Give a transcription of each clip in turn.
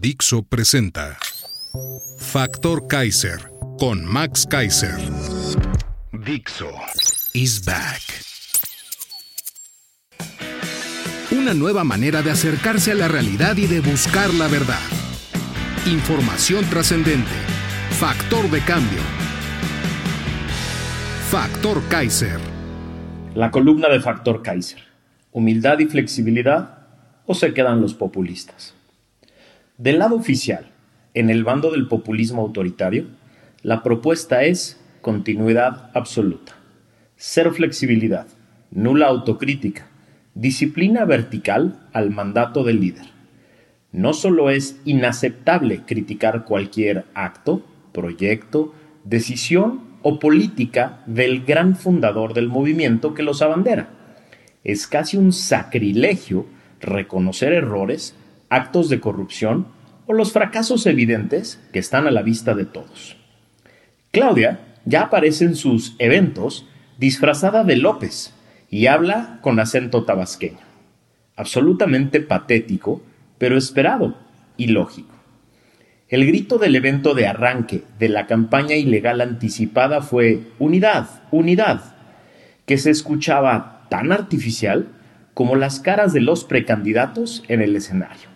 Dixo presenta Factor Kaiser con Max Kaiser. Dixo is back. Una nueva manera de acercarse a la realidad y de buscar la verdad. Información trascendente. Factor de cambio. Factor Kaiser. La columna de Factor Kaiser. Humildad y flexibilidad o se quedan los populistas. Del lado oficial, en el bando del populismo autoritario, la propuesta es continuidad absoluta, cero flexibilidad, nula autocrítica, disciplina vertical al mandato del líder. No solo es inaceptable criticar cualquier acto, proyecto, decisión o política del gran fundador del movimiento que los abandera. Es casi un sacrilegio reconocer errores actos de corrupción o los fracasos evidentes que están a la vista de todos. Claudia ya aparece en sus eventos disfrazada de López y habla con acento tabasqueño. Absolutamente patético, pero esperado y lógico. El grito del evento de arranque de la campaña ilegal anticipada fue Unidad, unidad, que se escuchaba tan artificial como las caras de los precandidatos en el escenario.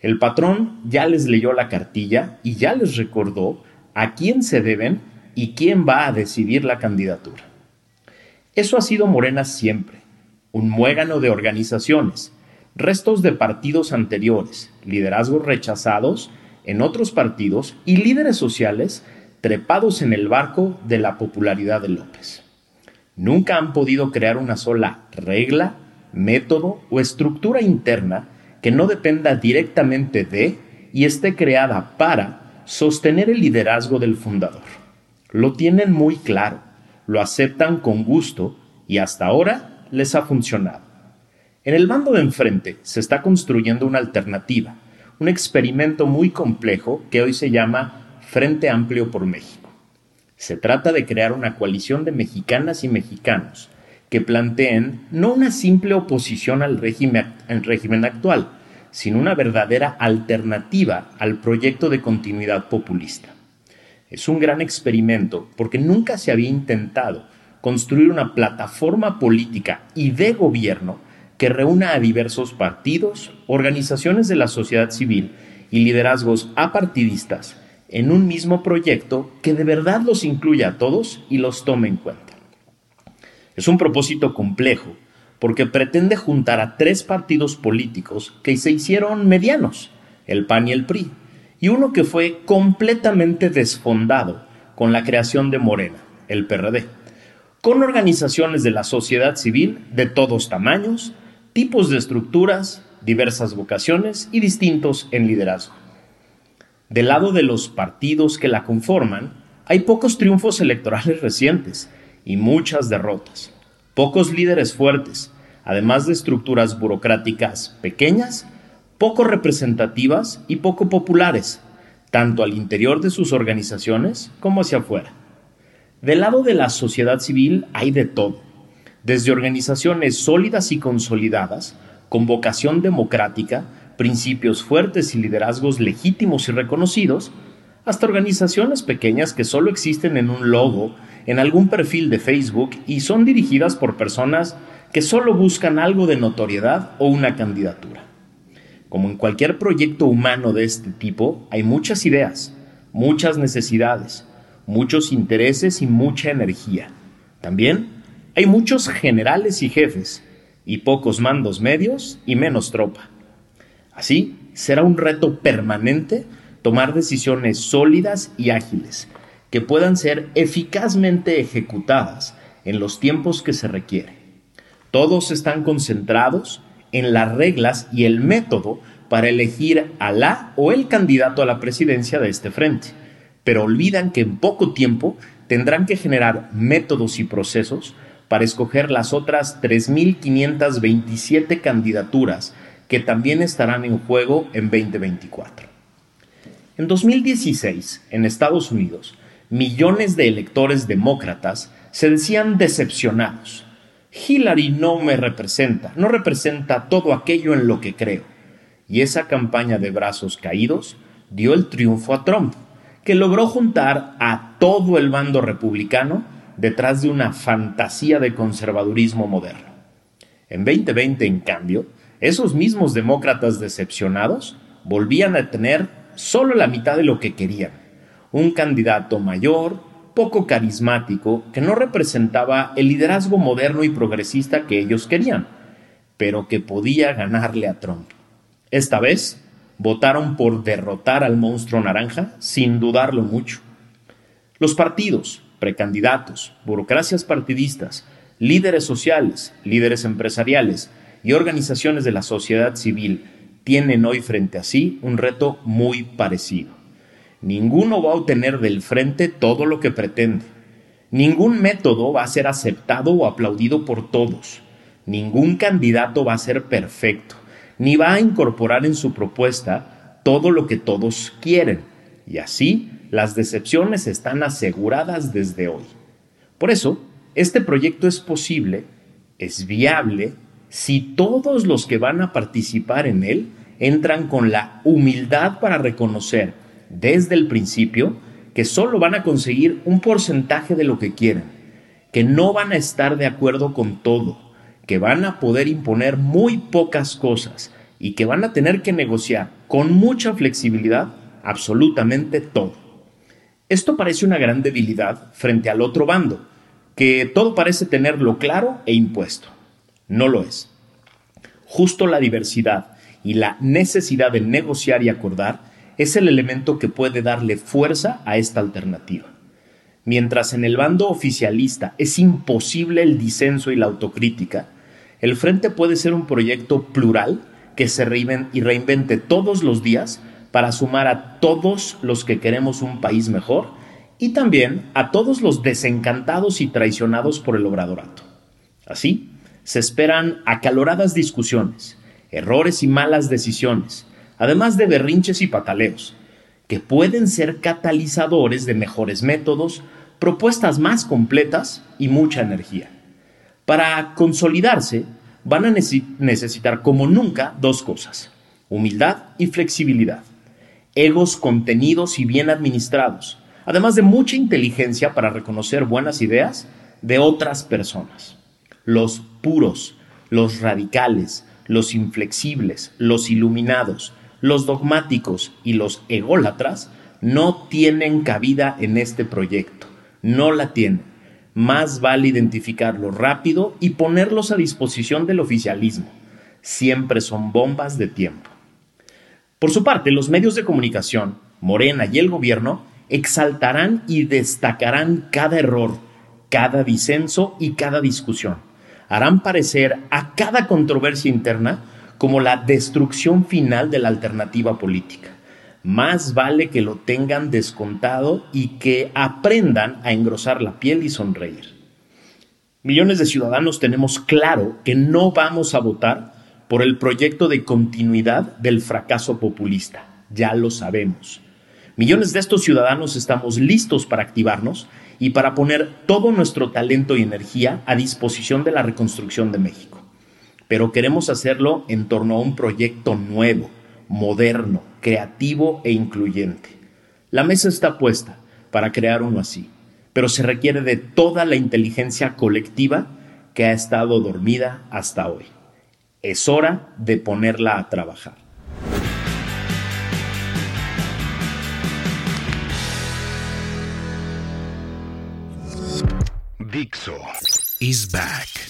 El patrón ya les leyó la cartilla y ya les recordó a quién se deben y quién va a decidir la candidatura. Eso ha sido Morena siempre, un muégano de organizaciones, restos de partidos anteriores, liderazgos rechazados en otros partidos y líderes sociales trepados en el barco de la popularidad de López. Nunca han podido crear una sola regla, método o estructura interna que no dependa directamente de y esté creada para sostener el liderazgo del fundador. Lo tienen muy claro, lo aceptan con gusto y hasta ahora les ha funcionado. En el bando de enfrente se está construyendo una alternativa, un experimento muy complejo que hoy se llama Frente Amplio por México. Se trata de crear una coalición de mexicanas y mexicanos que planteen no una simple oposición al régimen, al régimen actual, sino una verdadera alternativa al proyecto de continuidad populista. Es un gran experimento porque nunca se había intentado construir una plataforma política y de gobierno que reúna a diversos partidos, organizaciones de la sociedad civil y liderazgos apartidistas en un mismo proyecto que de verdad los incluya a todos y los tome en cuenta. Es un propósito complejo, porque pretende juntar a tres partidos políticos que se hicieron medianos, el PAN y el PRI, y uno que fue completamente desfondado con la creación de Morena, el PRD, con organizaciones de la sociedad civil de todos tamaños, tipos de estructuras, diversas vocaciones y distintos en liderazgo. Del lado de los partidos que la conforman, hay pocos triunfos electorales recientes, y muchas derrotas. Pocos líderes fuertes, además de estructuras burocráticas pequeñas, poco representativas y poco populares, tanto al interior de sus organizaciones como hacia afuera. Del lado de la sociedad civil hay de todo, desde organizaciones sólidas y consolidadas, con vocación democrática, principios fuertes y liderazgos legítimos y reconocidos, hasta organizaciones pequeñas que solo existen en un logo en algún perfil de Facebook y son dirigidas por personas que solo buscan algo de notoriedad o una candidatura. Como en cualquier proyecto humano de este tipo, hay muchas ideas, muchas necesidades, muchos intereses y mucha energía. También hay muchos generales y jefes, y pocos mandos medios y menos tropa. Así, será un reto permanente tomar decisiones sólidas y ágiles, que puedan ser eficazmente ejecutadas en los tiempos que se requiere. Todos están concentrados en las reglas y el método para elegir a la o el candidato a la presidencia de este frente, pero olvidan que en poco tiempo tendrán que generar métodos y procesos para escoger las otras 3.527 candidaturas que también estarán en juego en 2024. En 2016, en Estados Unidos, millones de electores demócratas se decían decepcionados. Hillary no me representa, no representa todo aquello en lo que creo. Y esa campaña de brazos caídos dio el triunfo a Trump, que logró juntar a todo el bando republicano detrás de una fantasía de conservadurismo moderno. En 2020, en cambio, esos mismos demócratas decepcionados volvían a tener solo la mitad de lo que querían, un candidato mayor, poco carismático, que no representaba el liderazgo moderno y progresista que ellos querían, pero que podía ganarle a Trump. Esta vez votaron por derrotar al monstruo naranja sin dudarlo mucho. Los partidos, precandidatos, burocracias partidistas, líderes sociales, líderes empresariales y organizaciones de la sociedad civil tienen hoy frente a sí un reto muy parecido. Ninguno va a obtener del frente todo lo que pretende. Ningún método va a ser aceptado o aplaudido por todos. Ningún candidato va a ser perfecto, ni va a incorporar en su propuesta todo lo que todos quieren. Y así las decepciones están aseguradas desde hoy. Por eso, este proyecto es posible, es viable, si todos los que van a participar en él entran con la humildad para reconocer desde el principio que solo van a conseguir un porcentaje de lo que quieren, que no van a estar de acuerdo con todo, que van a poder imponer muy pocas cosas y que van a tener que negociar con mucha flexibilidad absolutamente todo. Esto parece una gran debilidad frente al otro bando, que todo parece tenerlo claro e impuesto. No lo es. Justo la diversidad y la necesidad de negociar y acordar es el elemento que puede darle fuerza a esta alternativa. Mientras en el bando oficialista es imposible el disenso y la autocrítica, el Frente puede ser un proyecto plural que se reinvente todos los días para sumar a todos los que queremos un país mejor y también a todos los desencantados y traicionados por el obradorato. Así, se esperan acaloradas discusiones, errores y malas decisiones, además de berrinches y pataleos, que pueden ser catalizadores de mejores métodos, propuestas más completas y mucha energía. Para consolidarse, van a necesitar como nunca dos cosas, humildad y flexibilidad egos contenidos y bien administrados, además de mucha inteligencia para reconocer buenas ideas de otras personas. Los puros, los radicales, los inflexibles, los iluminados, los dogmáticos y los ególatras no tienen cabida en este proyecto, no la tienen. Más vale identificarlo rápido y ponerlos a disposición del oficialismo. Siempre son bombas de tiempo. Por su parte, los medios de comunicación, Morena y el gobierno exaltarán y destacarán cada error, cada disenso y cada discusión. Harán parecer a cada controversia interna como la destrucción final de la alternativa política. Más vale que lo tengan descontado y que aprendan a engrosar la piel y sonreír. Millones de ciudadanos tenemos claro que no vamos a votar por el proyecto de continuidad del fracaso populista. Ya lo sabemos. Millones de estos ciudadanos estamos listos para activarnos y para poner todo nuestro talento y energía a disposición de la reconstrucción de México. Pero queremos hacerlo en torno a un proyecto nuevo, moderno, creativo e incluyente. La mesa está puesta para crear uno así, pero se requiere de toda la inteligencia colectiva que ha estado dormida hasta hoy. Es hora de ponerla a trabajar. Dixo is back.